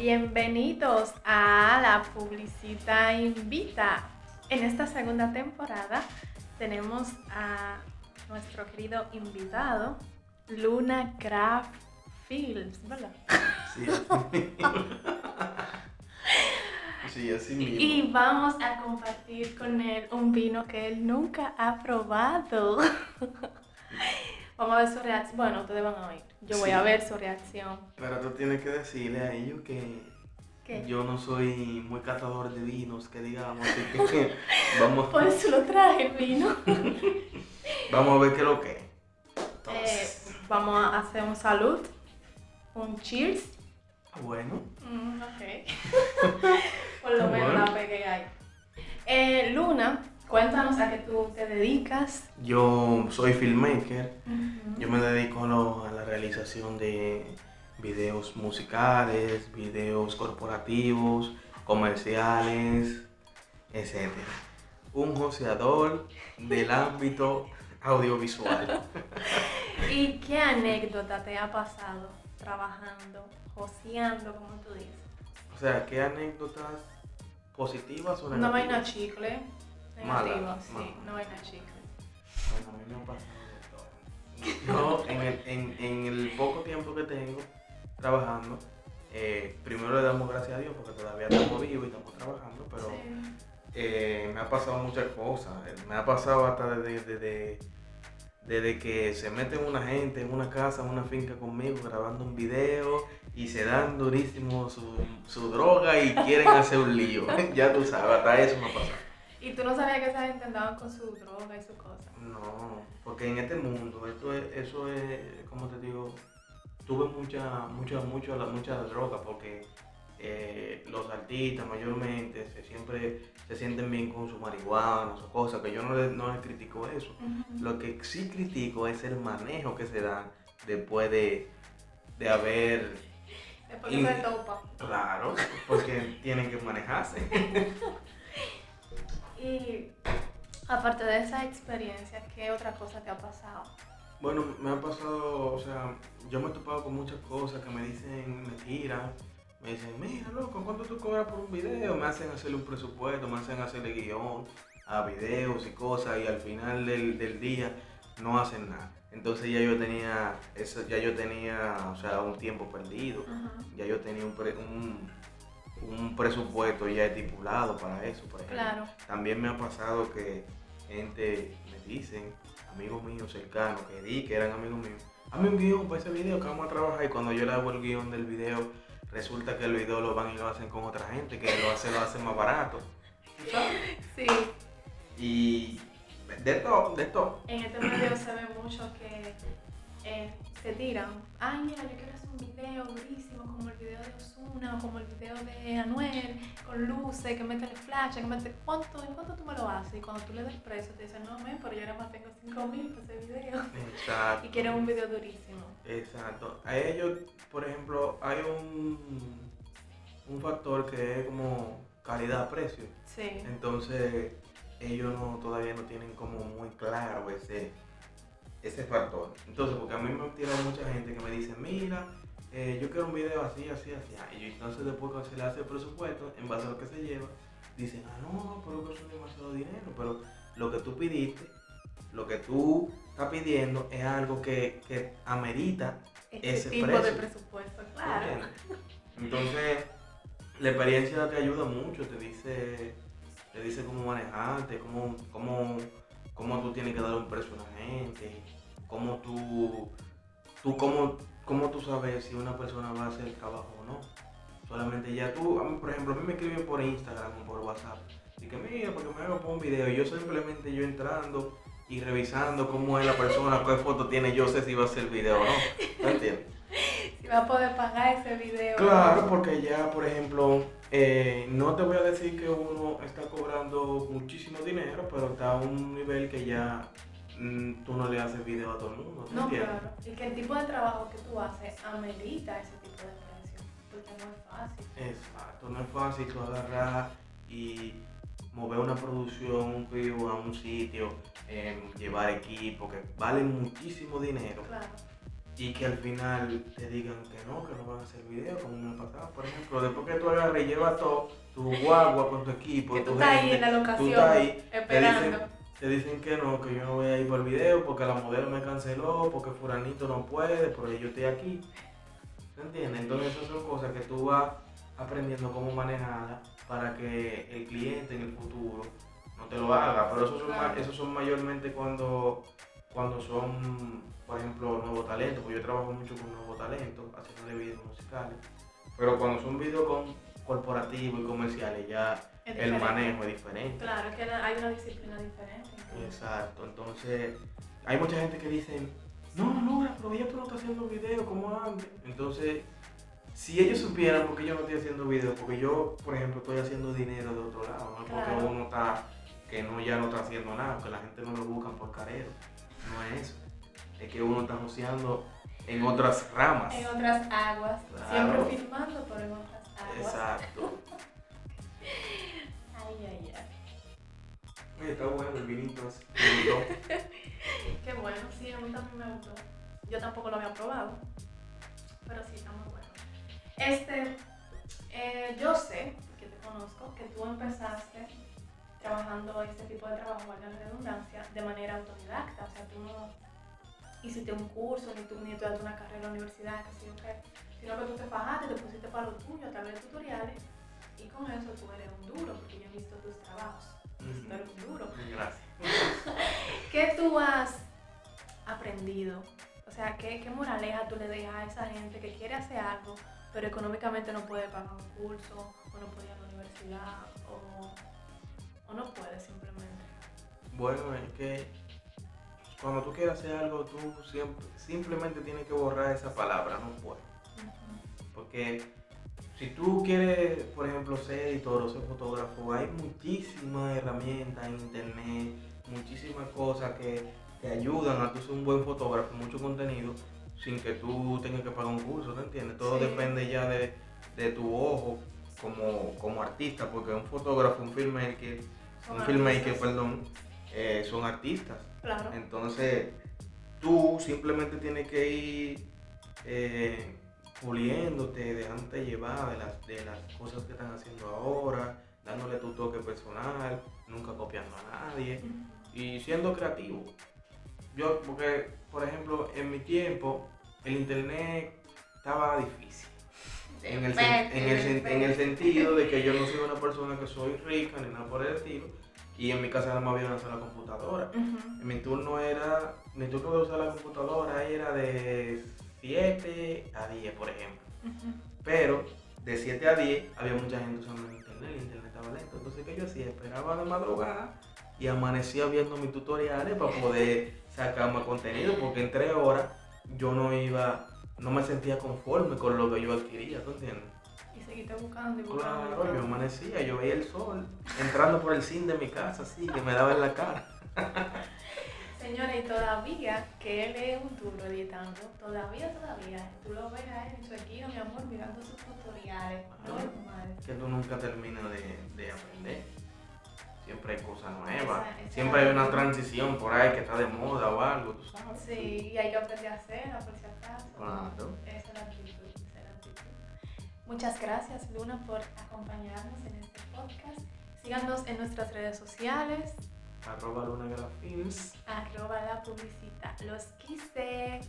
bienvenidos a la Publicita Invita. En esta segunda temporada tenemos a nuestro querido invitado, Luna Craft Films, ¿verdad? Sí. Sí, así mismo. Y vamos a compartir con él un vino que él nunca ha probado. Vamos a ver su reacción. Bueno, ustedes van a oír. Yo voy a ver su reacción. Pero tú tienes que decirle a ellos que ¿Qué? yo no soy muy catador de vinos, que digamos, así que vamos, Por eso lo traje el vino. vamos a ver qué es lo que es. Eh, vamos a hacer un salud. Un cheers. bueno, Mm, ok. Por lo menos Bueno. la pegué ahí. Eh, Luna, cuéntanos a qué tú te dedicas. yo soy filmmaker, yo me dedico a, lo- a la realización de videos musicales, videos corporativos, comerciales, etc. Un joseador del ámbito audiovisual. ¿Y qué anécdota te ha pasado trabajando, joseando, como tú dices? O sea, ¿qué anécdotas positivas o Una negativas? vaina chicle. Mala, Negativa, sí, mala. una vaina chicle. Bueno, a mí me ha pasado de todo. Yo, en el, en, en el poco tiempo que tengo trabajando, eh, primero le damos gracias a Dios porque todavía estamos vivos y estamos trabajando, pero Sí. eh, me ha pasado muchas cosas. Eh, Me ha pasado hasta desde, desde, desde que se meten una gente en una casa, en una finca conmigo, grabando un video y se dan durísimo su, su droga y quieren hacer un lío. ya tú sabes, hasta eso me ha pasado. Y tú no sabías que esa gente andaba con su droga y su cosa. No, porque en este mundo, esto es, eso es, como te digo, tuve mucha, mucha, mucha, mucha droga porque eh, los artistas mayormente se, siempre se sienten bien con su marihuana, su cosa, que yo no le, no critico eso. Lo que sí critico es el manejo que se da después de, de haber, Después Y- que se topa. claro, porque tienen que manejarse. Y aparte de esa experiencia, ¿qué otra cosa te ha pasado? Bueno, me ha pasado, o sea, yo me he topado con muchas cosas que me dicen mentiras. Me dicen, mira, loco, ¿cuánto tú cobras por un video? Me hacen hacerle un presupuesto, me hacen hacerle guion a videos y cosas y al final del, del día no hacen nada. Entonces ya yo tenía, eso, ya yo tenía, o sea, un tiempo perdido. Ya yo tenía un, pre- un, un presupuesto ya estipulado para eso, por ejemplo. Claro. También me ha pasado que gente me dicen, amigos míos cercanos, que di que eran amigos míos, hazme un guion para ese video que vamos a trabajar y cuando yo le hago el guion del video, resulta que el video lo van y lo hacen con otra gente, que lo hace, lo hace más barato. Sí, Y de todo, de todo. en este medio se ve mucho que eh, se tiran. Ay, mira, yo quiero hacer un video durísimo, como el video de Osuna, o como el video de Anuel, con luces, que mete el flash, que mete. ¿Cuánto, ¿En cuánto tú me lo haces? Y cuando tú le das precio, te dicen, no, men, pero yo nada más tengo 5 mil para ese video. Exacto. Y quieren un video durísimo. Exacto. A ellos, por ejemplo, hay un, un factor que es como calidad-precio. Sí. Entonces, ellos no, todavía no tienen como muy claro ese, ese factor. Entonces, porque a mí me ha tirado mucha gente que me dice, mira, eh, yo quiero un video así, así, así. Ah, Y entonces después cuando se le hace el presupuesto, en base a lo que se lleva, dicen, ah, no, pero que eso es demasiado dinero. Pero lo que tú pidiste, lo que tú estás pidiendo es algo que, que amerita Ese ese tipo precio. de presupuesto, claro. Entonces, la experiencia te ayuda mucho, te dice, te dice cómo manejarte, cómo, cómo, cómo tú tienes que dar un precio a la gente, cómo tú, tú cómo, cómo tú sabes si una persona va a hacer el trabajo o no. Solamente ya tú, a mí, por ejemplo, a mí me escriben por Instagram o por WhatsApp, y que mira, porque me hago un video, yo simplemente yo entrando y revisando cómo es la persona, qué foto tiene, yo sé si va a el video o no. ¿Me entiendes? Va a poder pagar ese video. Claro, porque ya, por ejemplo, eh, no te voy a decir que uno está cobrando muchísimo dinero, pero está a un nivel que ya mm, tú no le haces video a todo el mundo. ¿tú No, entiendes? claro. Y que el tipo de trabajo que tú haces amerita ese tipo de precio. Porque no es fácil. Exacto, no es fácil tú agarrar y mover una producción, un crew a un sitio, em, llevar equipo, que vale muchísimo dinero. Claro. Y que al final te digan que no, que no van a hacer video, como me ha pasado. Por ejemplo, después que tú agarras y llevas todo, tu guagua con tu equipo, Que tu tú estás ahí gente, en la tú locación, estás ahí, te esperando. dicen, te dicen que no, que yo no voy a ir por el video porque la modelo me canceló, porque furanito no puede, pero yo estoy aquí. ¿Se entiende? Entonces esas son cosas que tú vas aprendiendo cómo manejarlas para que el cliente en el futuro no te lo haga. Pero esos son, esos son mayormente cuando, cuando son, por ejemplo, nuevos talentos, porque yo trabajo mucho con nuevos talentos, haciéndole videos musicales. Pero cuando son videos con corporativos y comerciales, ya el manejo es diferente. Claro, es que hay una disciplina diferente. Exacto, entonces hay mucha gente que dice, no, no, pero ella tú no estás haciendo video como antes. Entonces, si ellos supieran por qué yo no estoy haciendo video, porque yo, por ejemplo, estoy haciendo dinero de otro lado, no es porque Claro. uno está, que no ya no está haciendo nada, porque la gente no lo busca por carero, no es eso. Es que uno está joseando en otras ramas. En otras aguas, Claro. siempre filmando, pero en otras aguas. Exacto. Ay, ay, ay. Oye, Está bueno el vinito. gustó. Qué bueno, sí, a mí también me gustó. Yo tampoco lo había probado, pero sí, está muy bueno. Este, eh, yo sé, porque te conozco, que tú empezaste trabajando este tipo de trabajo, valga la hiciste un curso, ni tú ni estudiaste una carrera en la universidad, que qué, sino que tú te fajaste, te pusiste para lo tuyo a través de tutoriales y con eso tú eres un duro, porque yo he visto tus trabajos. Tú eres un duro. Gracias. ¿Qué tú has aprendido? O sea, ¿qué, ¿qué moraleja tú le dejas a esa gente que quiere hacer algo, pero económicamente no puede pagar un curso, o no puede ir a la universidad, o, o no puede simplemente? Bueno, es que cuando tú quieres hacer algo, tú siempre, simplemente tienes que borrar esa palabra, no puedo. Porque si tú quieres, por ejemplo, ser editor o ser fotógrafo, hay muchísimas herramientas en internet, muchísimas cosas que te ayudan a tú ser un buen fotógrafo, mucho contenido, sin que tú tengas que pagar un curso, ¿te entiendes? Todo Sí. depende ya de, de tu ojo como, como artista, porque un fotógrafo, un filmmaker, un filmmaker, perdón, eh, son artistas. Claro. Entonces, tú simplemente tienes que ir eh, puliéndote, dejándote llevar de las, de las cosas que están haciendo ahora, dándole tu toque personal, nunca copiando a nadie y siendo creativo. Yo, porque, por ejemplo, en mi tiempo, el internet estaba difícil. En el, sen- en, el, en el sentido de que yo no soy una persona que soy rica ni nada por el estilo, y en mi casa nada más había una sola computadora. Ujú. Mi turno era, mi turno de usar la computadora era de 7 a 10, por ejemplo. Pero de 7 a 10 había mucha gente usando el internet, el internet estaba lento. Entonces, ¿qué yo hacía? Esperaba de madrugada y amanecía viendo mis tutoriales para poder sacar más contenido, porque en 3 horas yo no iba, no me sentía conforme con lo que yo adquiría, ¿tú entiendes? Y seguiste buscando y buscando. Claro, yo amanecía, yo veía el sol entrando por el zinc de mi casa, así, que me daba en la cara. Señora, y todavía que él es un duro editando, todavía, todavía, tú lo ves a él en su esquina, mi amor, mirando sus tutoriales, normal. que tú nunca terminas de, de aprender. Siempre hay cosas nuevas. Siempre hay una transición por ahí que está de moda o algo, tú sabes. Sí, y hay que aprender a hacerla por si acaso. Claro. Esa es la actitud, esa es la actitud. Muchas gracias, Luna, por acompañarnos en este podcast. Síganos en nuestras redes sociales, Arroba Luna Grafilms. arroba la publicita. Los quise.